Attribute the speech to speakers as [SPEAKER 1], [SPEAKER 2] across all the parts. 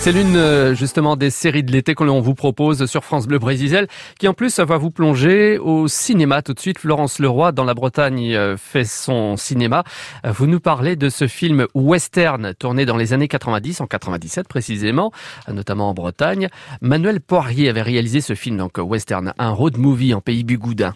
[SPEAKER 1] C'est l'une euh, justement des séries de l'été que l'on vous propose sur France Bleu Brésil, qui en plus va vous plonger au cinéma tout de suite. Florence Leroy dans la Bretagne euh, fait son cinéma. Euh, vous nous parlez de ce film western tourné dans les années 90, en 97 précisément, notamment en Bretagne. Manuel Poirier avait réalisé ce film donc western, un road movie en pays bigoudin.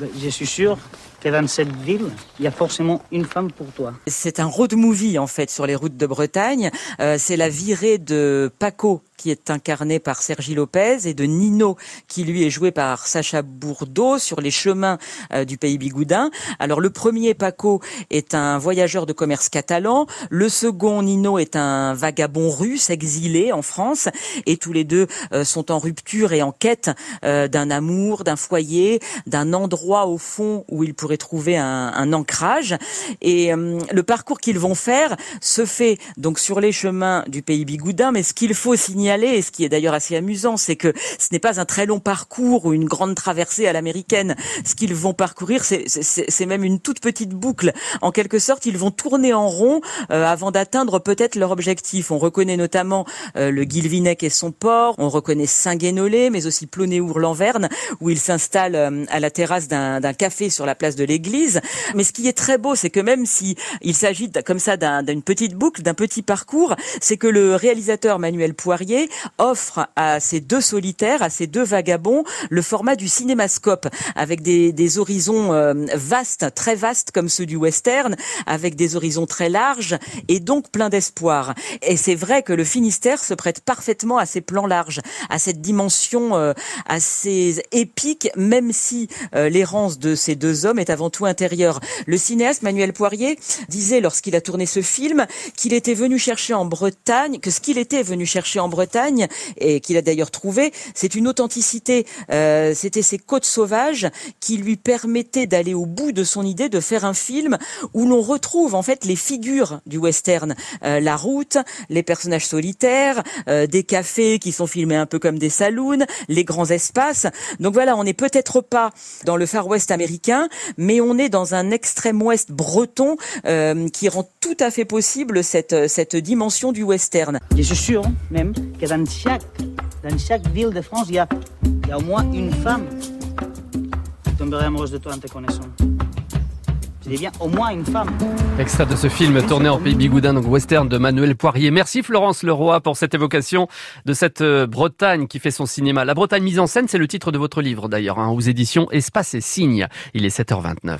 [SPEAKER 2] Je suis sûr que dans cette ville, il y a forcément une femme pour toi.
[SPEAKER 3] C'est un road movie en fait sur les routes de Bretagne. Euh, c'est la virée de Paco qui est incarné par Sergi Lopez et de Nino qui lui est joué par Sacha Bourdeau sur les chemins euh, du pays bigoudin. Alors le premier Paco est un voyageur de commerce catalan, le second Nino est un vagabond russe exilé en France et tous les deux euh, sont en rupture et en quête d'un amour, d'un foyer, d'un endroit au fond où ils pourraient trouver un, ancrage. Et euh, le parcours qu'ils vont faire se fait donc sur les chemins du pays bigoudin. Mais ce qu'il faut signaler, et ce qui est d'ailleurs assez amusant, c'est que ce n'est pas un très long parcours ou une grande traversée à l'américaine. Ce qu'ils vont parcourir, c'est même une toute petite boucle. En quelque sorte, ils vont tourner en rond euh, avant d'atteindre peut-être leur objectif. On reconnaît notamment euh, le Guilvinec et son port. On reconnaît Saint-Guénolé, mais aussi Plonéour-Lanverne, où ils s'installent à la terrasse d'un café sur la place de l'église. Mais ce qui est très beau, c'est que même si il s'agit comme ça d'une petite boucle, d'un petit parcours, c'est que le réalisateur Manuel Poirier offre à ces deux solitaires, à ces deux vagabonds, le format du cinémascope, avec des, des horizons euh, vastes, très vastes comme ceux du western, avec des horizons très larges et donc plein d'espoir. Et c'est vrai que le Finistère se prête parfaitement à ces plans larges, à cette dimension euh, assez épique, même si euh, l'errance de ces deux hommes est avant tout intérieure. Le cinéaste Manuel Poirier disait lorsqu'il a tourné ce film qu'il était venu chercher en Bretagne, que ce qu'il était venu chercher en Bretagne et qu'il a d'ailleurs trouvé, c'est une authenticité. Euh, C'était ces côtes sauvages qui lui permettaient d'aller au bout de son idée de faire un film où l'on retrouve en fait les figures du western, euh, la route, les personnages solitaires, euh, des cafés qui sont filmés un peu comme des saloons, les grands espaces. Donc voilà, on n'est peut-être pas dans le Far West américain, mais on est dans un extrême ouest breton euh, qui rend tout à fait possible cette, cette dimension du western.
[SPEAKER 2] Je suis sûr même que dans chaque, dans chaque ville de France, il y a, il y a au moins une femme qui tomberait amoureuse de toi en te connaissant. Dis bien au moins une femme.
[SPEAKER 1] Extrait de ce film tourné en pays bigoudin, donc western de Manuel Poirier. Merci Florence Leroy pour cette évocation de cette euh, Bretagne qui fait son cinéma. La Bretagne mise en scène, c'est le titre de votre livre d'ailleurs, hein, aux éditions Espace et Signes. Il est 7h29.